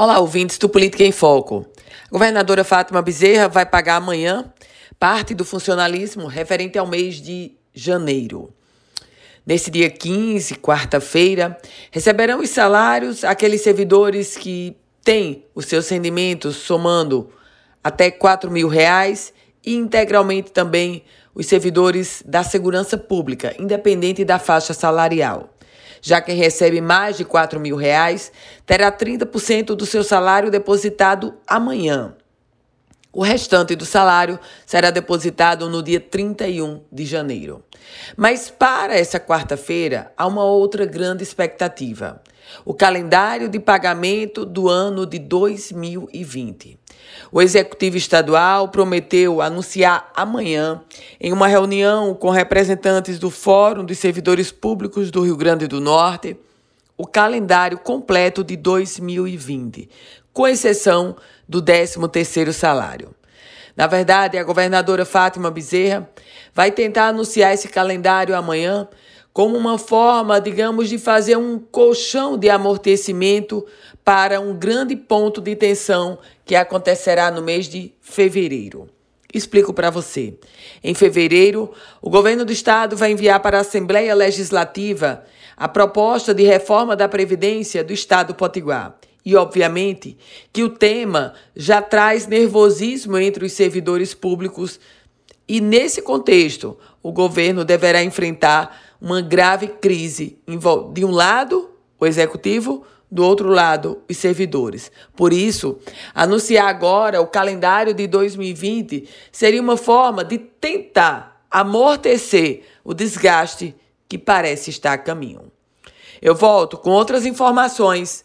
Olá, ouvintes do Política em Foco. A governadora Fátima Bezerra vai pagar amanhã parte do funcionalismo referente ao mês de janeiro. Nesse dia 15, quarta-feira, receberão os salários aqueles servidores que têm os seus rendimentos somando até 4 mil reais e integralmente também os servidores da segurança pública, independente da faixa salarial. Já quem recebe mais de 4 mil reais terá 30% do seu salário depositado amanhã. O restante do salário será depositado no dia 31 de janeiro. Mas para essa quarta-feira há uma outra grande expectativa: o calendário de pagamento do ano de 2020. O executivo estadual prometeu anunciar amanhã, em uma reunião com representantes do Fórum dos Servidores Públicos do Rio Grande do Norte, o calendário completo de 2020, com exceção do 13º salário. Na verdade, a governadora Fátima Bezerra vai tentar anunciar esse calendário amanhã como uma forma, digamos, de fazer um colchão de amortecimento para um grande ponto de tensão que acontecerá no mês de fevereiro. Explico para você. Em fevereiro, o governo do estado vai enviar para a Assembleia Legislativa a proposta de reforma da Previdência do estado Potiguar. E, obviamente, que o tema já traz nervosismo entre os servidores públicos, e, nesse contexto, o governo deverá enfrentar uma grave crise. De um lado, o executivo, do outro lado, os servidores. Por isso, anunciar agora o calendário de 2020 seria uma forma de tentar amortecer o desgaste que parece estar a caminho. Eu volto com outras informações